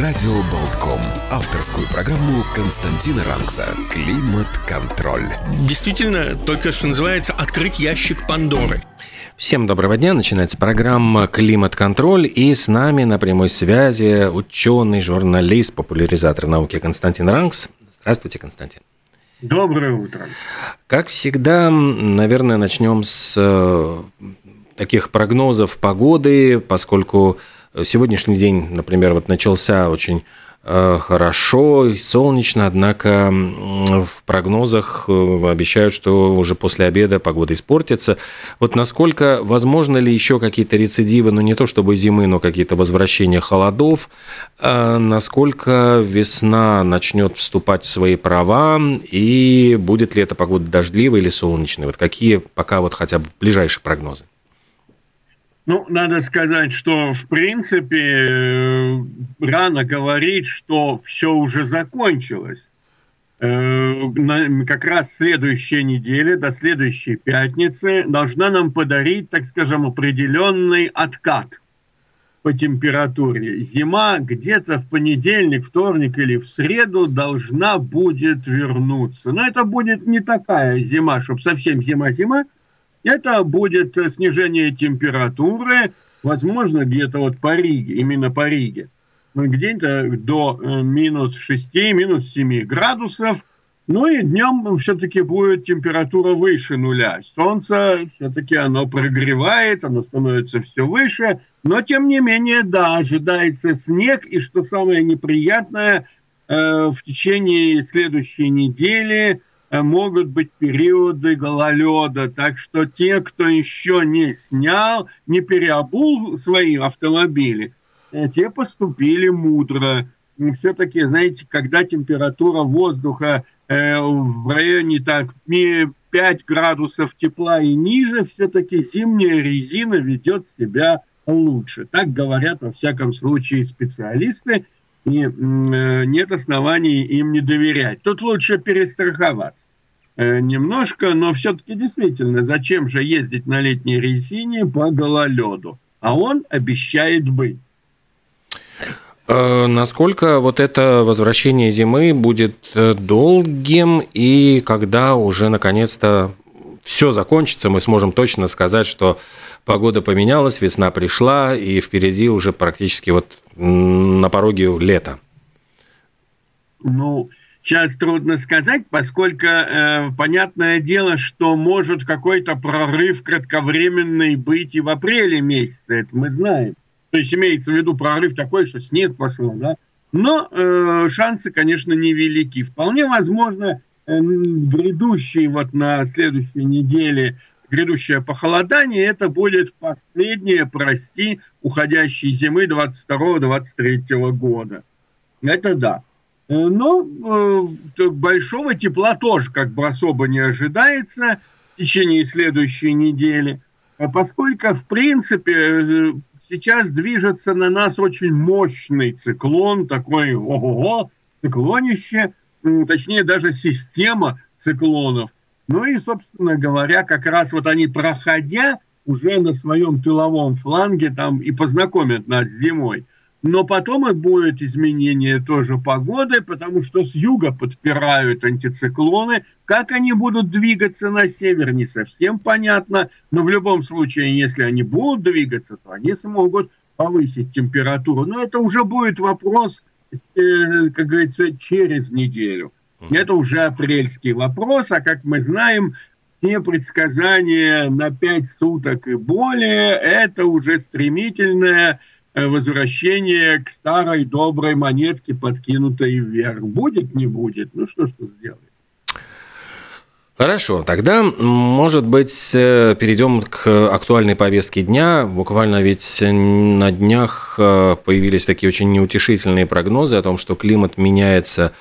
Радио Болтком. Авторскую программу Константина Ранкса «Климат-контроль». Действительно, только что называется «Открыть ящик Пандоры». Всем доброго дня. Начинается программа «Климат-контроль». И с нами на прямой связи ученый, журналист, популяризатор науки Константин Ранкс. Здравствуйте, Константин. Доброе утро. Как всегда, наверное, начнем с э, таких прогнозов погоды, поскольку сегодняшний день, например, вот начался очень Э, хорошо и солнечно, однако в прогнозах э, обещают, что уже после обеда погода испортится. Вот насколько возможно ли еще какие-то рецидивы, ну не то чтобы зимы, но какие-то возвращения холодов, а насколько весна начнет вступать в свои права и будет ли эта погода дождливой или солнечной? Вот какие пока вот хотя бы ближайшие прогнозы? Ну, надо сказать, что в принципе э, рано говорить, что все уже закончилось. Э, как раз следующая неделя, до следующей пятницы, должна нам подарить, так скажем, определенный откат по температуре. Зима где-то в понедельник, вторник или в среду должна будет вернуться. Но это будет не такая зима, чтобы совсем зима-зима, это будет э, снижение температуры, возможно, где-то вот по Риге, именно по Риге, ну, где-то до э, минус 6, минус 7 градусов. Ну и днем все-таки будет температура выше нуля. Солнце все-таки оно прогревает, оно становится все выше. Но тем не менее, да, ожидается снег. И что самое неприятное, э, в течение следующей недели – могут быть периоды гололеда. Так что те, кто еще не снял, не переобул свои автомобили, э, те поступили мудро. Все-таки, знаете, когда температура воздуха э, в районе так 5 градусов тепла и ниже, все-таки зимняя резина ведет себя лучше. Так говорят, во всяком случае, специалисты, и э, нет оснований им не доверять. Тут лучше перестраховаться. Э, немножко, но все-таки действительно, зачем же ездить на летней резине по гололеду? А он обещает быть. Э, насколько вот это возвращение зимы будет долгим и когда уже наконец-то все закончится, мы сможем точно сказать, что погода поменялась, весна пришла и впереди уже практически вот на пороге лета. Ну, Сейчас трудно сказать, поскольку э, понятное дело, что может какой-то прорыв кратковременный быть и в апреле месяце, это мы знаем. То есть имеется в виду прорыв такой, что снег пошел, да. Но э, шансы, конечно, невелики. Вполне возможно, э, грядущий вот на следующей неделе грядущее похолодание, это будет последнее, прости, уходящей зимы 22-23 года. Это да. Э, но э, большого тепла тоже как бы особо не ожидается в течение следующей недели, а поскольку, в принципе, э, сейчас движется на нас очень мощный циклон, такой ого-го, циклонище, точнее даже система циклонов. Ну и, собственно говоря, как раз вот они, проходя уже на своем тыловом фланге, там и познакомят нас с зимой – но потом и будет изменение тоже погоды, потому что с юга подпирают антициклоны. Как они будут двигаться на север, не совсем понятно. Но в любом случае, если они будут двигаться, то они смогут повысить температуру. Но это уже будет вопрос, э, как говорится, через неделю. Это уже апрельский вопрос, а как мы знаем, те предсказания на 5 суток и более, это уже стремительное Э, возвращение к старой доброй монетке, подкинутой вверх. Будет, не будет, ну что ж тут сделать. Хорошо, тогда, может быть, э, перейдем к актуальной повестке дня. Буквально ведь на днях э, появились такие очень неутешительные прогнозы о том, что климат меняется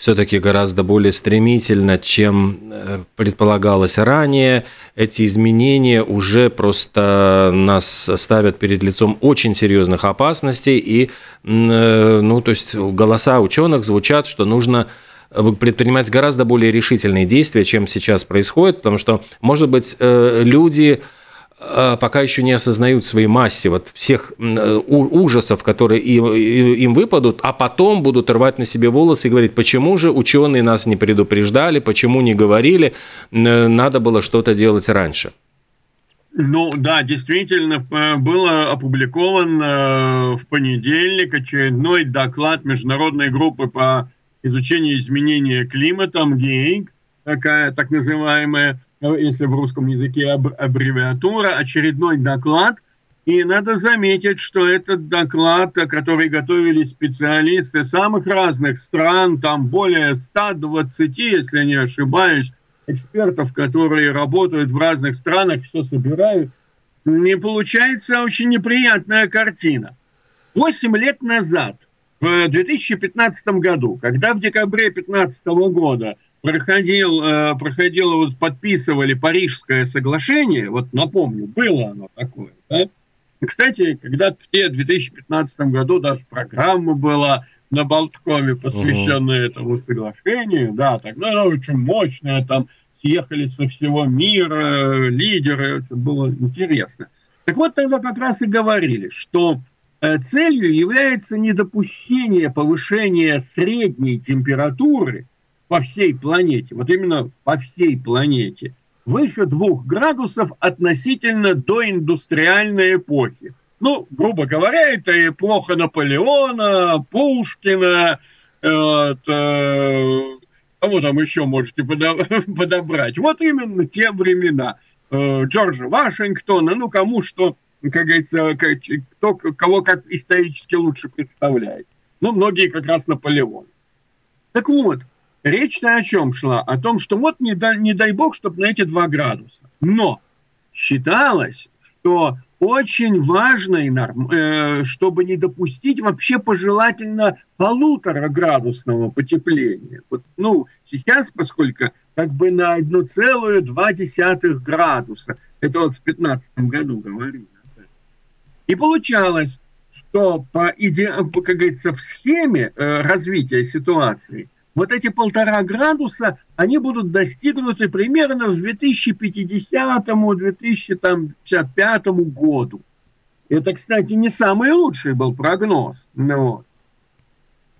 все-таки гораздо более стремительно, чем э, предполагалось ранее. Эти изменения уже просто нас ставят перед лицом очень серьезных опасностей. И, ну, то есть голоса ученых звучат, что нужно предпринимать гораздо более решительные действия, чем сейчас происходит, потому что, может быть, э, люди э, пока еще не осознают своей массе вот всех э, ужасов, которые им выпадут, а потом будут рвать на себе волосы и говорить, почему же ученые нас не предупреждали, почему не говорили, надо было что-то делать раньше. Ну да, действительно, был опубликован в понедельник очередной доклад международной группы по изучение изменения климата, МГЕИК, такая так называемая, если в русском языке аббревиатура, очередной доклад. И надо заметить, что этот доклад, который готовили специалисты самых разных стран, там более 120, если не ошибаюсь, экспертов, которые работают в разных странах, все собирают, не получается очень неприятная картина. Восемь лет назад – в 2015 году, когда в декабре 2015 года проходил, э, проходило, вот подписывали Парижское соглашение, вот напомню, было оно такое, да? И, кстати, когда в те 2015 году даже программа была на Болткоме, посвященная uh-huh. этому соглашению, да, тогда она очень мощная, там съехали со всего мира лидеры, это было интересно. Так вот, тогда как раз и говорили, что Э, целью является недопущение повышения средней температуры по всей планете, вот именно по всей планете, выше двух градусов относительно доиндустриальной эпохи. Ну, грубо говоря, это эпоха Наполеона, Пушкина, вот, э, кого там еще можете подобрать. Вот именно те времена. Э, Джорджа Вашингтона, ну, кому что как говорится, кто кого как исторически лучше представляет. Ну, многие как раз Наполеон. Так вот, речь-то о чем шла? О том, что вот не, дай, не дай бог, чтобы на эти два градуса. Но считалось, что очень важно, э, чтобы не допустить вообще пожелательно полутора градусного потепления. Вот, ну, сейчас, поскольку как бы на 1,2 градуса, это вот в 2015 году говорили, и получалось, что по иде... как говорится, в схеме э, развития ситуации вот эти полтора градуса, они будут достигнуты примерно в 2050-2055 году. Это, кстати, не самый лучший был прогноз. Но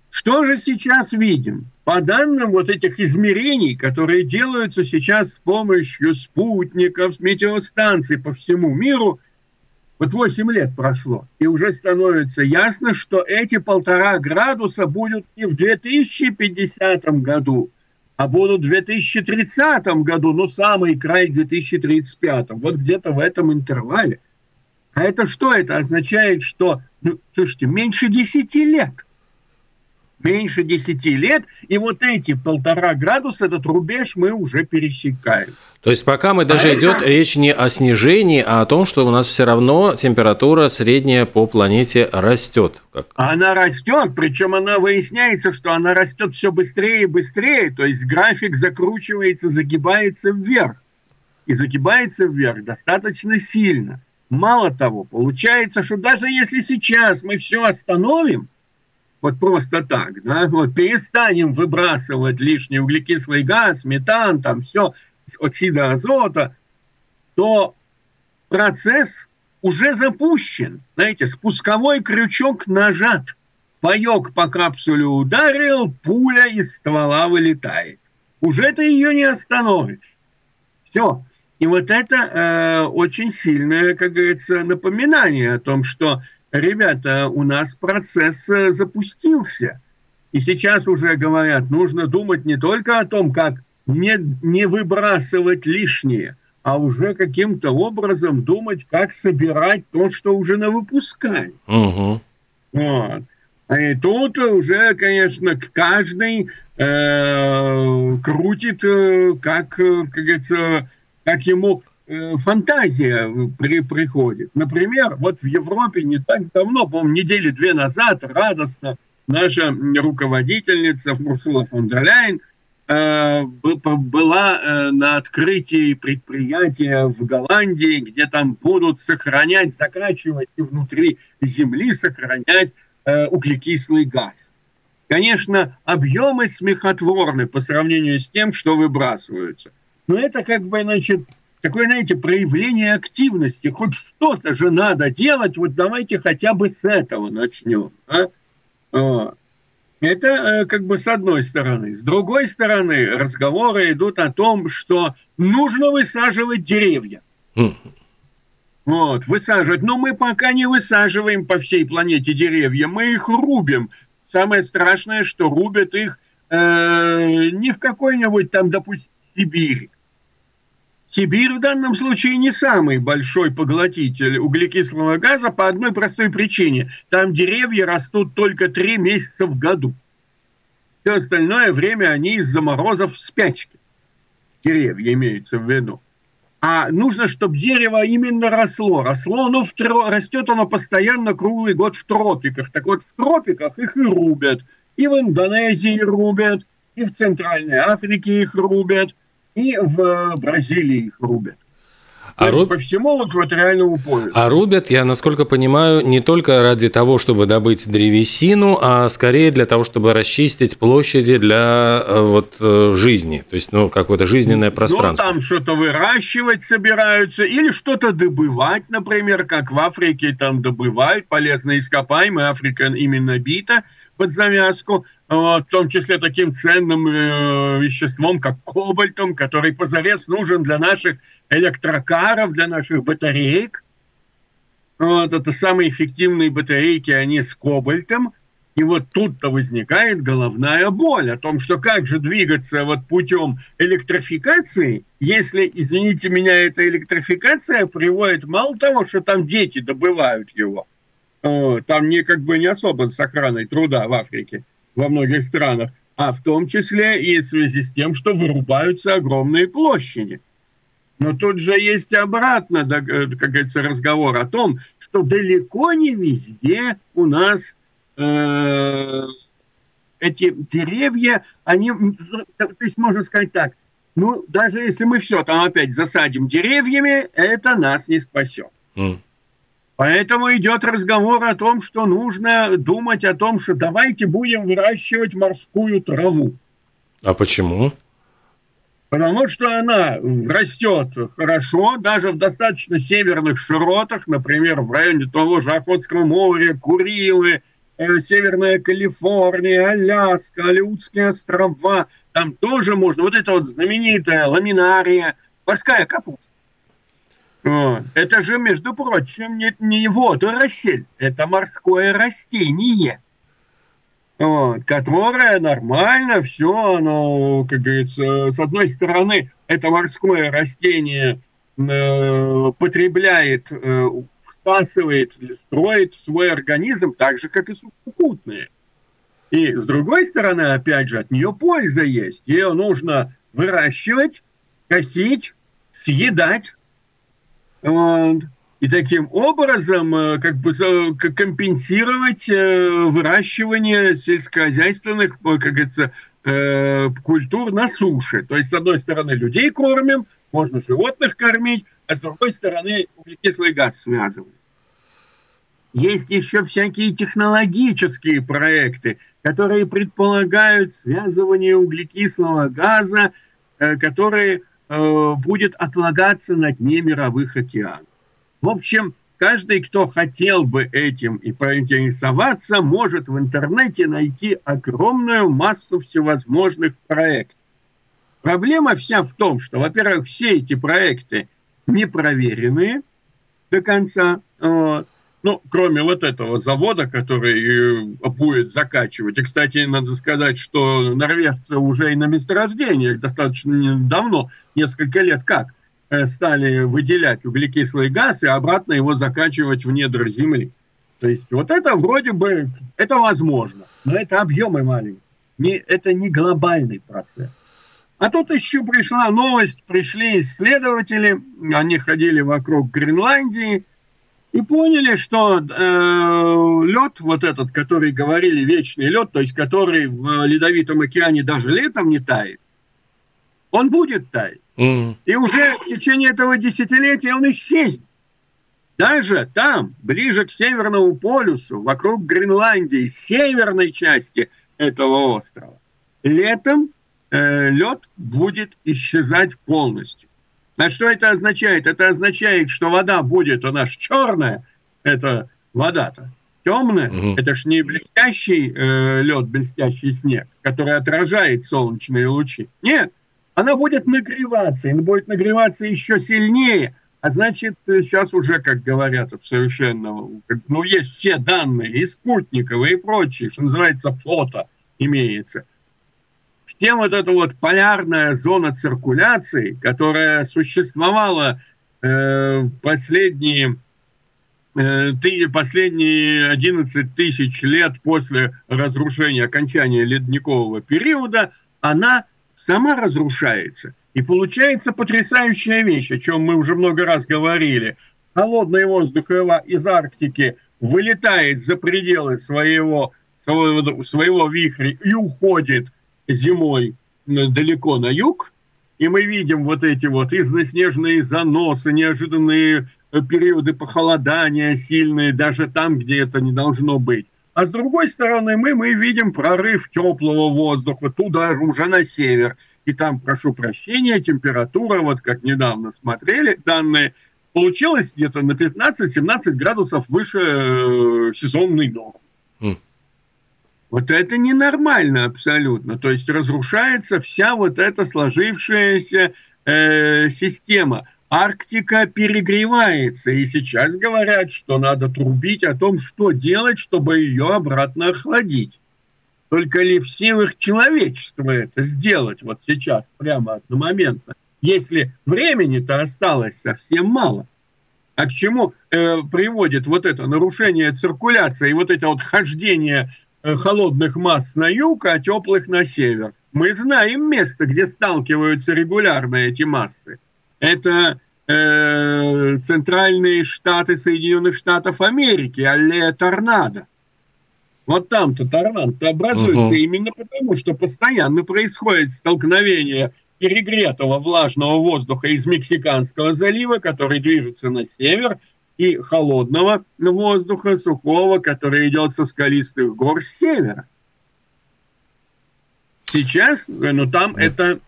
что же сейчас видим? По данным вот этих измерений, которые делаются сейчас с помощью спутников, метеостанций по всему миру – вот 8 лет прошло, и уже становится ясно, что эти полтора градуса будут не в 2050 году, а будут в 2030 году, ну, самый край 2035. Вот где-то в этом интервале. А это что? Это означает, что, ну, слушайте, меньше 10 лет – меньше 10 лет, и вот эти полтора градуса, этот рубеж мы уже пересекаем. То есть пока мы даже а идет это... речь не о снижении, а о том, что у нас все равно температура средняя по планете растет. Как... Она растет, причем она выясняется, что она растет все быстрее и быстрее, то есть график закручивается, загибается вверх. И загибается вверх достаточно сильно. Мало того, получается, что даже если сейчас мы все остановим, вот просто так, да, вот перестанем выбрасывать лишний углекислый газ, метан, там все, оксида азота, то процесс уже запущен. Знаете, спусковой крючок нажат. Паек по капсуле ударил, пуля из ствола вылетает. Уже ты ее не остановишь. Все. И вот это э, очень сильное, как говорится, напоминание о том, что ребята, у нас процесс э, запустился. И сейчас уже говорят, нужно думать не только о том, как не, не выбрасывать лишнее, а уже каким-то образом думать, как собирать то, что уже на выпускали. Угу. Вот. И тут уже, конечно, каждый э, крутит, э, как, как говорится, как ему э, фантазия при, приходит. Например, вот в Европе не так давно, по-моему, недели две назад, радостно наша руководительница Урсула фон дер Ляйен э, была э, на открытии предприятия в Голландии, где там будут сохранять, закачивать и внутри земли сохранять э, углекислый газ. Конечно, объемы смехотворны по сравнению с тем, что выбрасываются. Но это как бы, значит, такое, знаете, проявление активности. Хоть что-то же надо делать, вот давайте хотя бы с этого начнем. А? Это э, как бы с одной стороны. С другой стороны, разговоры идут о том, что нужно высаживать деревья. Вот, высаживать. Но мы пока не высаживаем по всей планете деревья, мы их рубим. Самое страшное, что рубят их э, не в какой-нибудь там, допустим, Сибири. Сибирь в данном случае не самый большой поглотитель углекислого газа по одной простой причине. Там деревья растут только три месяца в году. Все остальное время они из-за морозов в спячке. Деревья имеются в виду. А нужно, чтобы дерево именно росло. Росло оно в тро... растет оно постоянно круглый год в тропиках. Так вот, в тропиках их и рубят. И в Индонезии рубят, и в Центральной Африке их рубят, и в Бразилии их рубят. А руб... по всему экваториальному поясу. А рубят, я насколько понимаю, не только ради того, чтобы добыть древесину, а скорее для того, чтобы расчистить площади для э, вот э, жизни, то есть, ну, какое-то жизненное пространство. Ну, там что-то выращивать собираются или что-то добывать, например, как в Африке там добывают полезные ископаемые, Африка именно бита – под завязку, в том числе таким ценным э, веществом, как кобальтом, который позарез нужен для наших электрокаров, для наших батареек. Вот, это самые эффективные батарейки, они с кобальтом. И вот тут-то возникает головная боль о том, что как же двигаться вот путем электрификации, если, извините меня, эта электрификация приводит мало того, что там дети добывают его, там не как бы не особо с охраной труда в Африке, во многих странах, а в том числе и в связи с тем, что вырубаются огромные площади. Но тут же есть обратно, э, как говорится, разговор о том, что далеко не везде у нас э, эти деревья, они, то есть можно сказать так, ну даже если мы все там опять засадим деревьями, это нас не спасет. Mm. Поэтому идет разговор о том, что нужно думать о том, что давайте будем выращивать морскую траву. А почему? Потому что она растет хорошо, даже в достаточно северных широтах, например, в районе того же Охотского моря, Курилы, э, Северная Калифорния, Аляска, Алиутские острова. Там тоже можно. Вот это вот знаменитая ламинария, морская капуста. Это же, между прочим, не, не водоросль, это морское растение, вот, которое нормально все, оно, как говорится, с одной стороны, это морское растение э, потребляет, э, всасывает, строит свой организм так же, как и сухопутные. И с другой стороны, опять же, от нее польза есть. Ее нужно выращивать, косить, съедать, и таким образом э, как бы компенсировать э, выращивание сельскохозяйственных, э, как говорится, культур на суше. То есть, с одной стороны, людей кормим, можно животных кормить, а с другой стороны, углекислый газ связываем. Есть еще всякие технологические проекты, которые предполагают связывание углекислого газа, которые будет отлагаться на дне мировых океанов. В общем, каждый, кто хотел бы этим и поинтересоваться, может в интернете найти огромную массу всевозможных проектов. Проблема вся в том, что, во-первых, все эти проекты не проверенные до конца. Ну, кроме вот этого завода, который э, будет закачивать. И, кстати, надо сказать, что норвежцы уже и на месторождениях достаточно давно, несколько лет как, э, стали выделять углекислый газ и обратно его закачивать в недра земли. То есть вот это вроде бы, это возможно, но это объемы маленькие. не, это не глобальный процесс. А тут еще пришла новость, пришли исследователи, они ходили вокруг Гренландии и поняли, что э, лед, вот этот, который говорили вечный лед, то есть который в ледовитом океане даже летом не тает, он будет таять. Mm. И уже в течение этого десятилетия он исчезнет. Даже там, ближе к Северному полюсу, вокруг Гренландии, северной части этого острова, летом э, лед будет исчезать полностью. А что это означает? Это означает, что вода будет у нас черная, это вода-то, темная, угу. это ж не блестящий э, лед, блестящий снег, который отражает солнечные лучи. Нет, она будет нагреваться, и будет нагреваться еще сильнее. А значит, сейчас уже, как говорят, совершенно, ну, есть все данные, и спутниковые, и прочие, что называется, фото имеется тем вот эта вот полярная зона циркуляции, которая существовала э, последние, э, последние 11 тысяч лет после разрушения, окончания ледникового периода, она сама разрушается. И получается потрясающая вещь, о чем мы уже много раз говорили. Холодный воздух из Арктики вылетает за пределы своего, своего, своего вихря и уходит – зимой далеко на юг, и мы видим вот эти вот износнежные заносы, неожиданные э, периоды похолодания сильные, даже там, где это не должно быть. А с другой стороны, мы, мы видим прорыв теплого воздуха туда же, уже на север. И там, прошу прощения, температура, вот как недавно смотрели данные, получилась где-то на 15-17 градусов выше э, сезонной нормы. Вот это ненормально абсолютно. То есть разрушается вся вот эта сложившаяся э, система. Арктика перегревается, и сейчас говорят, что надо трубить о том, что делать, чтобы ее обратно охладить. Только ли в силах человечества это сделать вот сейчас, прямо одномоментно, если времени-то осталось совсем мало? А к чему э, приводит вот это нарушение циркуляции вот это вот хождение холодных масс на юг, а теплых на север. Мы знаем место, где сталкиваются регулярно эти массы. Это э, центральные штаты Соединенных Штатов Америки, аллея торнадо. Вот там-то торнадо образуется uh-huh. именно потому, что постоянно происходит столкновение перегретого влажного воздуха из Мексиканского залива, который движется на север, и холодного воздуха, сухого, который идет со скалистых гор с севера. Сейчас, ну там это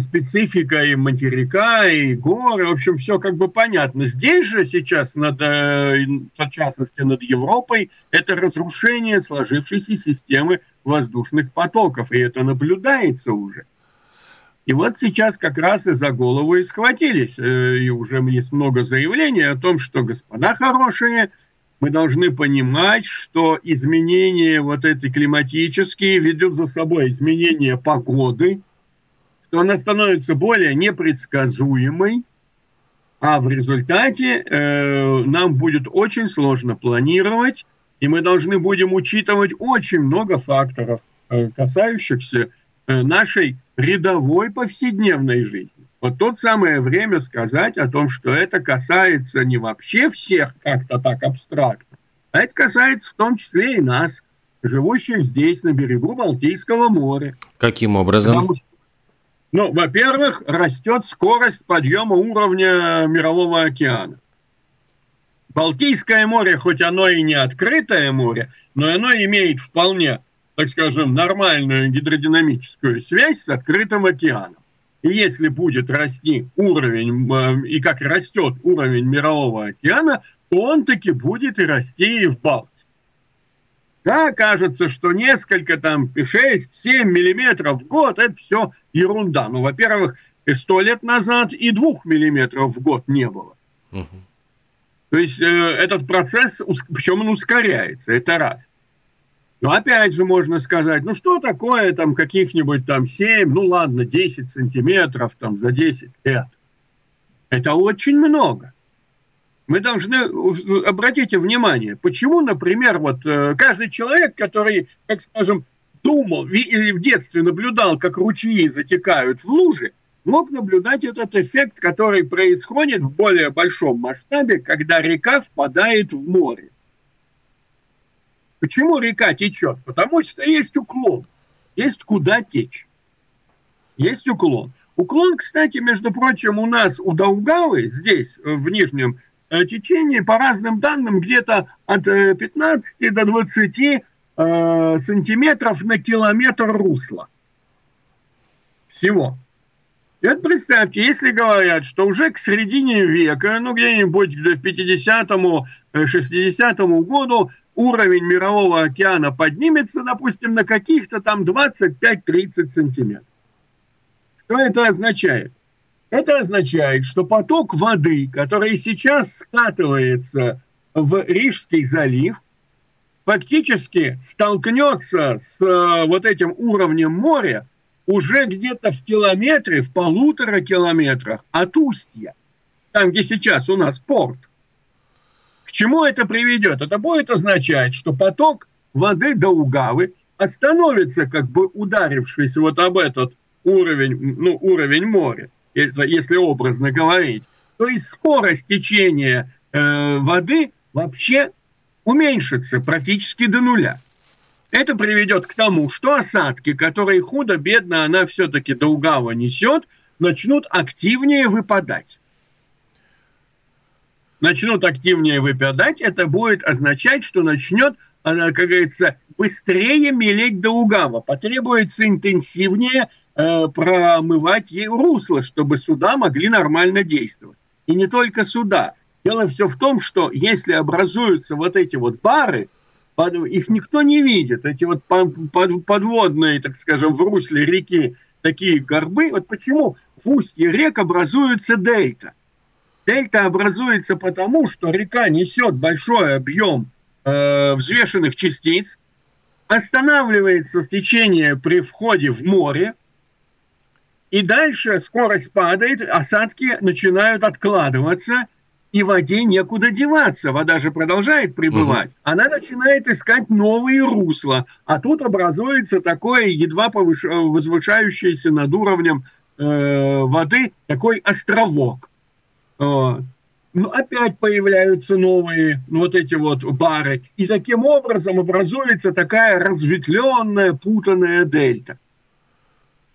специфика и материка, и горы, в общем, все как бы понятно. Здесь же сейчас, над, э, в частности, над Европой, это разрушение сложившейся системы воздушных потоков, и это наблюдается уже. И вот сейчас как раз и за голову и схватились. Э, и уже есть много заявлений о том, что, господа хорошие, мы должны понимать, что изменения вот эти климатические ведут за собой изменения погоды, что она становится более непредсказуемой, а в результате э, нам будет очень сложно планировать, и мы должны будем учитывать очень много факторов, э, касающихся э, нашей рядовой повседневной жизни. Вот тут самое время сказать о том, что это касается не вообще всех как-то так абстрактно, а это касается в том числе и нас, живущих здесь, на берегу Балтийского моря. Каким образом? Что, ну, во-первых, растет скорость подъема уровня Мирового океана. Балтийское море, хоть оно и не открытое море, но оно имеет вполне так скажем, нормальную гидродинамическую связь с открытым океаном. И если будет расти уровень, э, и как растет уровень мирового океана, то он таки будет и расти и в Балтике. Да, кажется, что несколько там 6-7 миллиметров в год – это все ерунда. Ну, во-первых, сто лет назад и двух миллиметров в год не было. Угу. То есть э, этот процесс, причем он ускоряется, это раз. Но опять же можно сказать, ну что такое там каких-нибудь там 7, ну ладно, 10 сантиметров там за 10 лет. Это очень много. Мы должны, обратите внимание, почему, например, вот э, каждый человек, который, как скажем, думал, в детстве наблюдал, как ручьи затекают в лужи, мог наблюдать этот эффект, который происходит в более большом масштабе, когда река впадает в море. Почему река течет? Потому что есть уклон, есть куда течь, есть уклон. Уклон, кстати, между прочим, у нас у Даугавы здесь, в нижнем э, течении, по разным данным, где-то от 15 э, до 20 э, сантиметров на километр русла. Всего. И вот представьте, если говорят, что уже к середине века, ну где-нибудь к 50-60 э, году уровень мирового океана поднимется, допустим, на каких-то там 25-30 сантиметров. Что это означает? Это означает, что поток воды, который сейчас скатывается в Рижский залив, фактически столкнется с э, вот этим уровнем моря уже где-то в километре, в полутора километрах от устья, там, где сейчас у нас порт. К чему это приведет? Это будет означать, что поток воды до Угавы остановится, как бы ударившись вот об этот уровень, ну, уровень моря, если образно говорить. То есть скорость течения э, воды вообще уменьшится практически до нуля. Это приведет к тому, что осадки, которые худо-бедно она все-таки до Угава несет, начнут активнее выпадать. Начнут активнее выпадать, это будет означать, что начнет, она, как говорится, быстрее мелеть до Угава. Потребуется интенсивнее э, промывать ей русло, чтобы суда могли нормально действовать. И не только суда. Дело все в том, что если образуются вот эти вот бары, их никто не видит. Эти вот подводные, так скажем, в русле реки такие горбы. Вот почему в устье рек образуется дельта. Дельта образуется потому, что река несет большой объем э, взвешенных частиц, останавливается течение при входе в море, и дальше скорость падает, осадки начинают откладываться – и воде некуда деваться. Вода же продолжает пребывать. Угу. Она начинает искать новые русла. А тут образуется такое едва повыш... возвышающееся над уровнем э, воды такой островок. Э, ну, опять появляются новые вот эти вот бары. И таким образом образуется такая разветвленная, путанная дельта.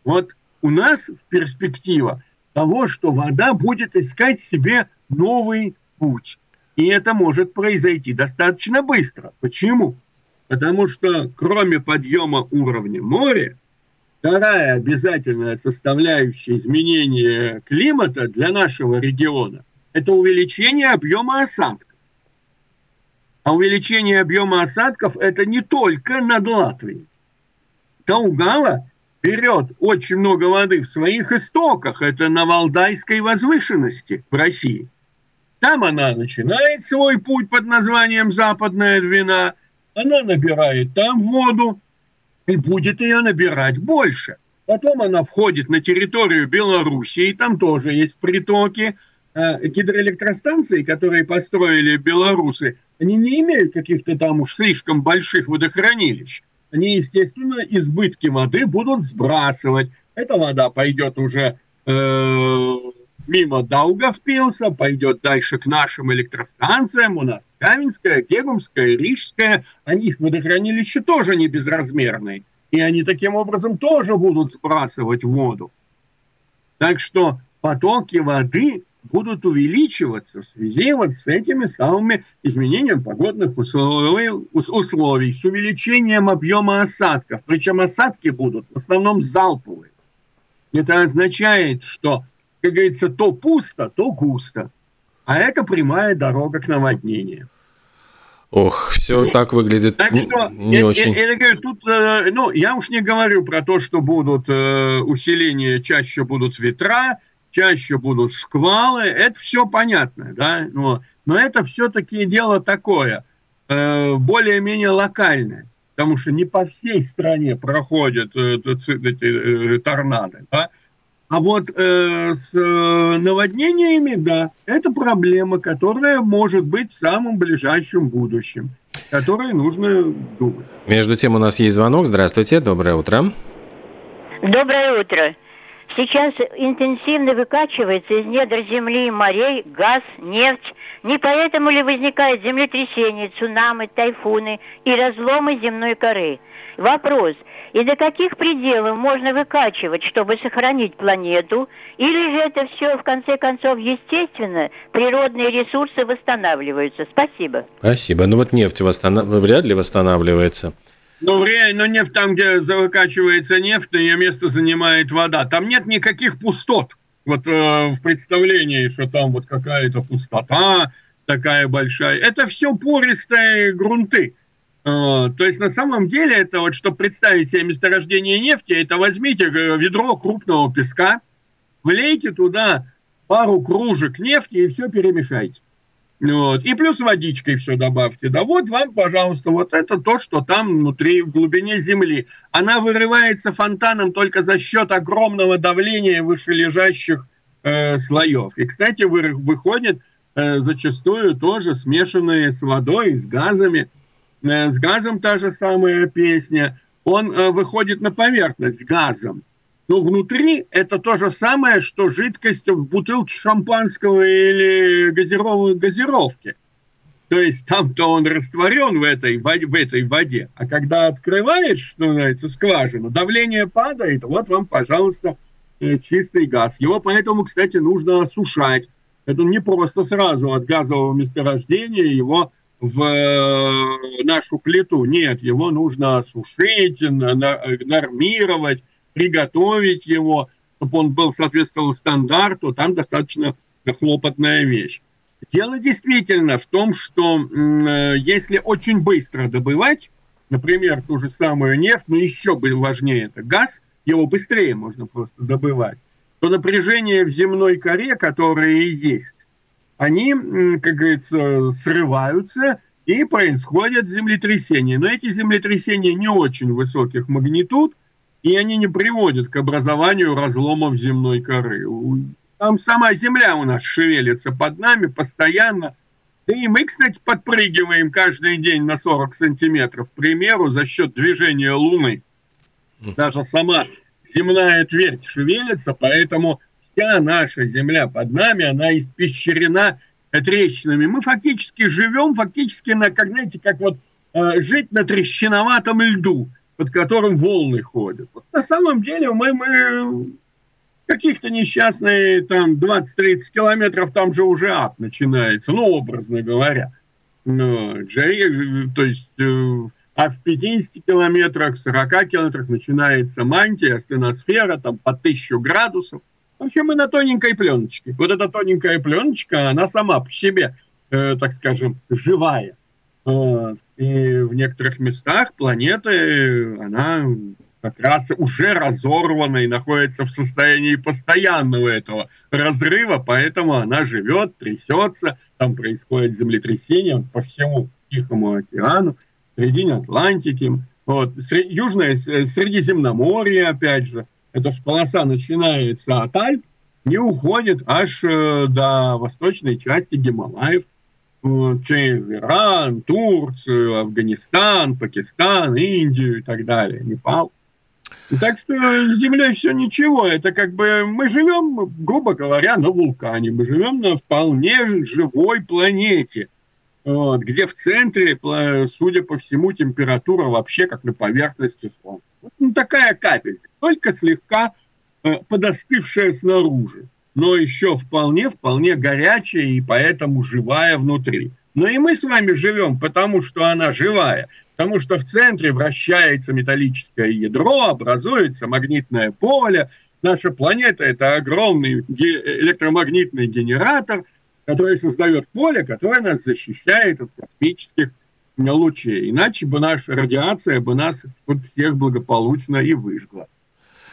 Вот у нас перспектива того, что вода будет искать себе новый путь. И это может произойти достаточно быстро. Почему? Потому что кроме подъема уровня моря, вторая обязательная составляющая изменения климата для нашего региона – это увеличение объема осадков. А увеличение объема осадков – это не только над Латвией. Таугава берет очень много воды в своих истоках. Это на Валдайской возвышенности в России. Там она начинает свой путь под названием Западная Двина, она набирает там воду и будет ее набирать больше. Потом она входит на территорию Белоруссии, там тоже есть притоки. А гидроэлектростанции, которые построили белорусы, они не имеют каких-то там уж слишком больших водохранилищ. Они, естественно, избытки воды будут сбрасывать. Эта вода пойдет уже э, мимо Даугавпилса, пойдет дальше к нашим электростанциям. У нас Каменская, Гегумская, Рижская. А них водохранилища тоже не безразмерные. И они таким образом тоже будут сбрасывать воду. Так что потоки воды будут увеличиваться в связи вот с этими самыми изменениями погодных условий, условий, с увеличением объема осадков. Причем осадки будут в основном залповые. Это означает, что как говорится, то пусто, то густо. А это прямая дорога к наводнению. Ох, все так выглядит так что, не я, очень. Я, я, говорю, тут, э, ну, я уж не говорю про то, что будут э, усиления, чаще будут ветра, чаще будут шквалы, это все понятно, да, но, но это все-таки дело такое, э, более-менее локальное, потому что не по всей стране проходят э, эти, э, торнадо, да, а вот э, с э, наводнениями, да, это проблема, которая может быть в самом ближайшем будущем. которые нужно думать. Между тем у нас есть звонок. Здравствуйте, доброе утро. Доброе утро. Сейчас интенсивно выкачивается из недр земли, морей газ, нефть. Не поэтому ли возникают землетрясения, цунами, тайфуны и разломы земной коры? Вопрос, и до каких пределов можно выкачивать, чтобы сохранить планету? Или же это все, в конце концов, естественно, природные ресурсы восстанавливаются? Спасибо. Спасибо. Ну вот нефть восстанов... вряд ли восстанавливается. Ну, реально, нефть там, где выкачивается нефть, ее место занимает вода. Там нет никаких пустот. Вот э, в представлении, что там вот какая-то пустота такая большая. Это все пористые грунты. Э, то есть на самом деле это вот, чтобы представить себе месторождение нефти, это возьмите э, ведро крупного песка, влейте туда пару кружек нефти и все перемешайте. Вот. И плюс водичкой все добавьте. Да вот вам, пожалуйста, вот это то, что там внутри, в глубине земли. Она вырывается фонтаном только за счет огромного давления вышележащих э, слоев. И, кстати, вы, выходит э, зачастую тоже смешанные с водой, с газами. Э, с газом та же самая песня. Он э, выходит на поверхность газом. Но внутри это то же самое, что жидкость в бутылке шампанского или газировой газировки. То есть там-то он растворен в этой, в этой воде. А когда открываешь, что называется, скважину, давление падает, вот вам, пожалуйста, э, чистый газ. Его поэтому, кстати, нужно осушать. Это не просто сразу от газового месторождения его в э, нашу плиту. Нет, его нужно осушить, нормировать, приготовить его, чтобы он был соответствовал стандарту, там достаточно хлопотная вещь. Дело действительно в том, что э, если очень быстро добывать, например, ту же самую нефть, но еще важнее это газ, его быстрее можно просто добывать, то напряжение в земной коре, которое и есть, они, как говорится, срываются и происходят землетрясения. Но эти землетрясения не очень высоких магнитуд, и они не приводят к образованию разломов земной коры. Там сама Земля у нас шевелится под нами постоянно. Да и мы, кстати, подпрыгиваем каждый день на 40 сантиметров, к примеру, за счет движения Луны. Даже сама земная твердь шевелится, поэтому вся наша Земля под нами, она испещрена трещинами. Мы фактически живем, фактически на, как знаете, как вот э, жить на трещиноватом льду – под которым волны ходят. Вот на самом деле мы, мы каких-то несчастные там 20-30 километров, там же уже ад начинается, ну, образно говоря. Ну, то есть, э, а в 50 километрах, 40 километрах начинается мантия, стеносфера, там по 1000 градусов. Общем, мы на тоненькой пленочке. Вот эта тоненькая пленочка, она сама по себе, э, так скажем, живая. Вот. И в некоторых местах планеты, она как раз уже разорвана и находится в состоянии постоянного этого разрыва, поэтому она живет, трясется, там происходит землетрясение по всему Тихому океану, в середине Атлантики, вот, Южное Средиземноморье, опять же, эта полоса начинается от Альп, не уходит аж э, до восточной части Гималаев, через Иран, Турцию, Афганистан, Пакистан, Индию и так далее, Непал. Так что с Землей все ничего. Это как бы мы живем, грубо говоря, на вулкане. Мы живем на вполне живой планете, вот, где в центре, судя по всему, температура вообще как на поверхности Солнца. Вот ну, такая капелька, только слегка э, подостывшая снаружи но еще вполне, вполне горячая и поэтому живая внутри. Но и мы с вами живем, потому что она живая, потому что в центре вращается металлическое ядро, образуется магнитное поле. Наша планета – это огромный электромагнитный генератор, который создает поле, которое нас защищает от космических лучей. Иначе бы наша радиация бы нас вот всех благополучно и выжгла.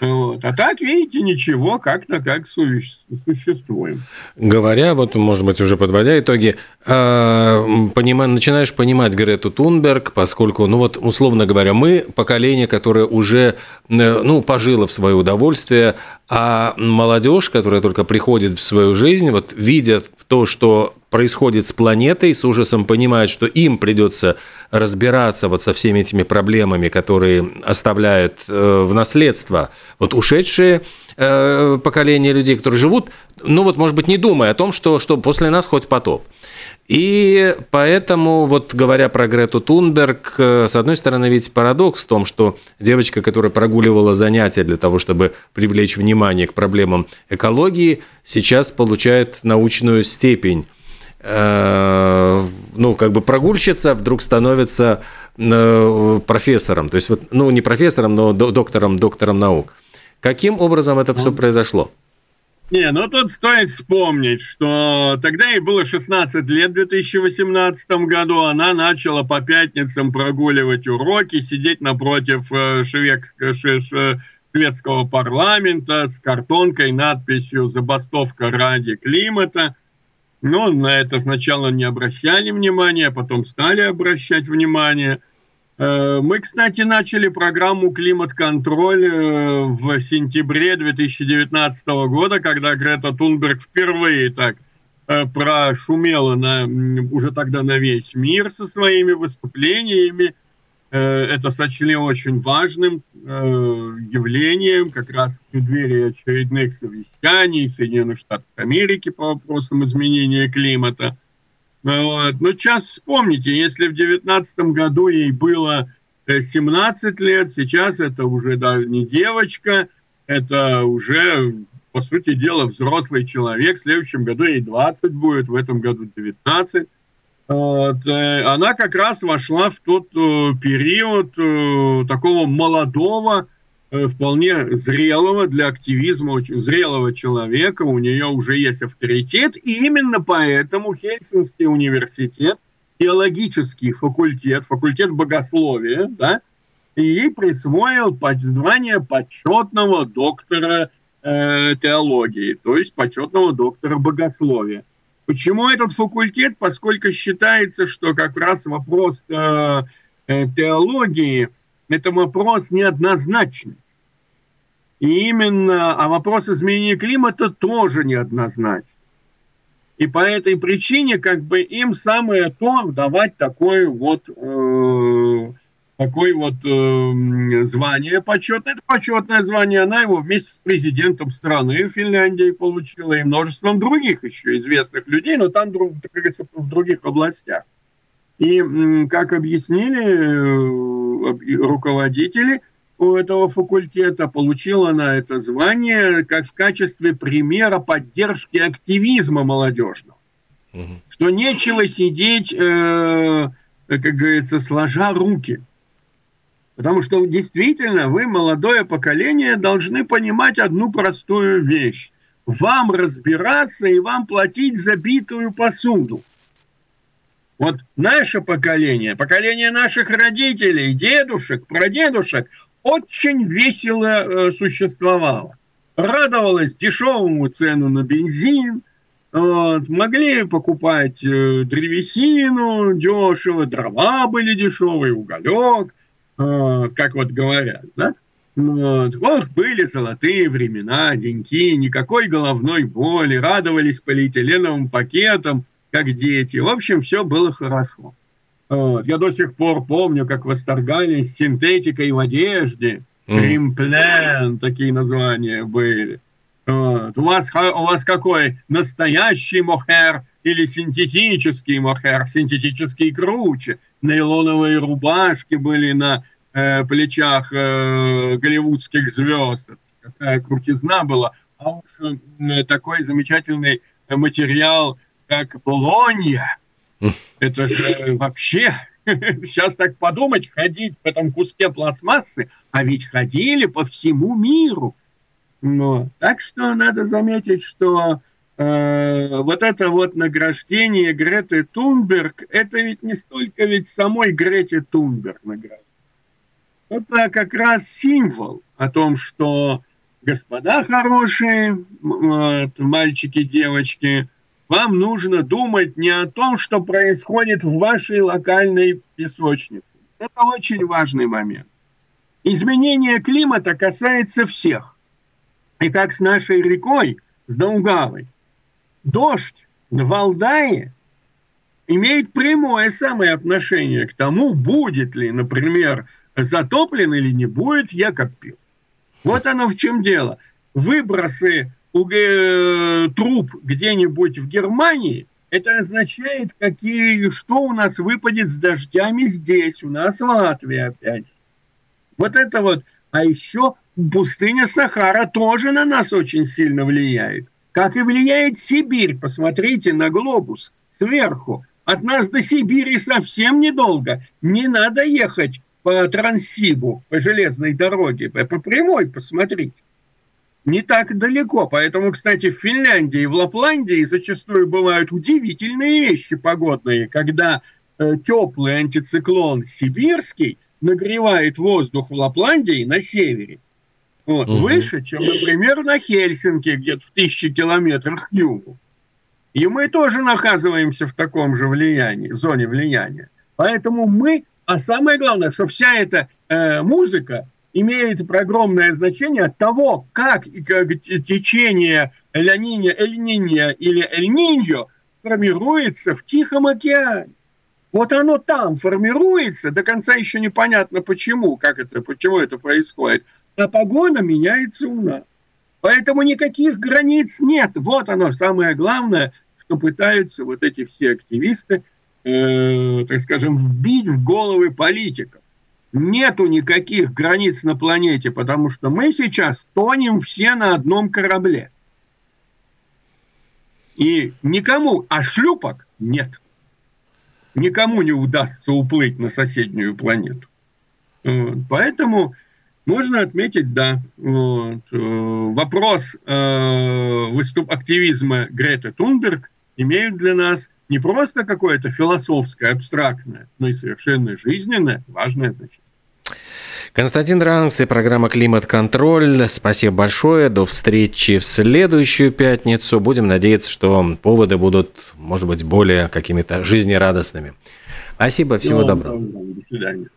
Вот. А так, видите, ничего, как-то как существуем. Говоря, вот, может быть, уже подводя итоги, э, понима, начинаешь понимать Грету Тунберг, поскольку, ну вот, условно говоря, мы поколение, которое уже, э, ну, пожило в свое удовольствие, а молодежь, которая только приходит в свою жизнь, вот видя то, что происходит с планетой, с ужасом понимают, что им придется разбираться вот со всеми этими проблемами, которые оставляют э, в наследство вот ушедшие э, поколения людей, которые живут, ну вот, может быть, не думая о том, что, что после нас хоть потоп. И поэтому, вот говоря про Грету Тунберг, э, с одной стороны, ведь парадокс в том, что девочка, которая прогуливала занятия для того, чтобы привлечь внимание к проблемам экологии, сейчас получает научную степень э, ну, как бы прогульщица вдруг становится э, профессором, то есть, вот, ну, не профессором, но доктором, доктором наук. Каким образом это все произошло? Не, ну тут стоит вспомнить, что тогда ей было 16 лет в 2018 году. Она начала по пятницам прогуливать уроки, сидеть напротив э, шведского парламента с картонкой, надписью «Забастовка ради климата». Но на это сначала не обращали внимания, потом стали обращать внимание – мы, кстати, начали программу «Климат-контроль» э, в сентябре 2019 года, когда Грета Тунберг впервые так э, прошумела на, уже тогда на весь мир со своими выступлениями. Это сочли очень важным явлением, как раз в преддверии очередных совещаний Соединенных Штатов Америки по вопросам изменения климата – вот. Но сейчас вспомните, если в девятнадцатом году ей было 17 э, лет, сейчас это уже даже не девочка, это уже, по сути дела, взрослый человек. В следующем году ей 20 будет, в этом году 19. Вот. Э, она как раз вошла в тот э, период такого молодого, вполне зрелого для активизма, очень зрелого человека, у нее уже есть авторитет, и именно поэтому Хельсинский университет, теологический факультет, факультет богословия, да, ей присвоил звание почетного доктора э, теологии, то есть почетного доктора богословия. Почему этот факультет? Поскольку считается, что как раз вопрос э, э, теологии – это вопрос неоднозначный. И именно, а вопрос изменения климата тоже неоднозначный. И по этой причине как бы им самое то давать такой вот, э, такой вот э, звание почетное. Это почетное звание, она его вместе с президентом страны Финляндии получила и множеством других еще известных людей, но там, как говорится, в других областях. И, как объяснили э, руководители у этого факультета, получила она это звание как в качестве примера поддержки активизма молодежного. Угу. Что нечего сидеть, э, как говорится, сложа руки. Потому что действительно вы, молодое поколение, должны понимать одну простую вещь. Вам разбираться и вам платить за битую посуду. Вот наше поколение, поколение наших родителей, дедушек, прадедушек, очень весело э, существовало. Радовалось дешевому цену на бензин, вот, могли покупать э, древесину дешево, дрова были дешевые, уголек, э, как вот говорят, да? Вот. вот были золотые времена, деньки, никакой головной боли, радовались полиэтиленовым пакетам, как дети. В общем, все было хорошо. Вот. Я до сих пор помню, как восторгались синтетикой в одежде. Кримплен, такие названия были. Вот. У, вас, у вас какой? Настоящий мохер или синтетический мохер? Синтетический круче. Нейлоновые рубашки были на э, плечах э, голливудских звезд. Какая крутизна была. А уж э, такой замечательный материал – как Болонья. Это же вообще, сейчас так подумать, ходить в этом куске пластмассы, а ведь ходили по всему миру. Но, так что надо заметить, что э, вот это вот награждение Греты Тунберг, это ведь не столько ведь самой Грете Тунберг награждение. Это как раз символ о том, что господа хорошие, вот, мальчики, девочки – вам нужно думать не о том, что происходит в вашей локальной песочнице. Это очень важный момент. Изменение климата касается всех. И как с нашей рекой, с Даугавой. Дождь в Валдае имеет прямое самое отношение к тому, будет ли, например, затоплен или не будет Якобпилс. Вот оно в чем дело. Выбросы э, труб где-нибудь в Германии, это означает, какие, что у нас выпадет с дождями здесь, у нас в Латвии опять. Вот это вот. А еще пустыня Сахара тоже на нас очень сильно влияет. Как и влияет Сибирь. Посмотрите на глобус сверху. От нас до Сибири совсем недолго. Не надо ехать по Транссибу, по железной дороге, по прямой посмотрите. Не так далеко. Поэтому, кстати, в Финляндии и в Лапландии зачастую бывают удивительные вещи погодные, когда э, теплый антициклон сибирский нагревает воздух в Лапландии на севере. Вот, угу. Выше, чем, например, на Хельсинки, где-то в тысячи километрах к югу. И мы тоже наказываемся в таком же влиянии, зоне влияния. Поэтому мы, а самое главное, что вся эта э, музыка имеет огромное значение того, как, течение Эль-Ниньо Эль или Эль-Ниньо формируется в Тихом океане. Вот оно там формируется, до конца еще непонятно почему, как это, почему это происходит. А погода меняется у нас. Поэтому никаких границ нет. Вот оно самое главное, что пытаются вот эти все активисты, э, так скажем, вбить в головы политиков. Нету никаких границ на планете, потому что мы сейчас тонем все на одном корабле. И никому, а шлюпок нет. Никому не удастся уплыть на соседнюю планету. Поэтому можно отметить, да, вот, э, вопрос э, выступ активизма Греты Тунберг имеют для нас не просто какое-то философское, абстрактное, но и совершенно жизненное, важное значение. Константин Ранкс и программа «Климат-контроль». Спасибо большое. До встречи в следующую пятницу. Будем надеяться, что поводы будут, может быть, более какими-то жизнерадостными. Спасибо. Всего доброго. До свидания.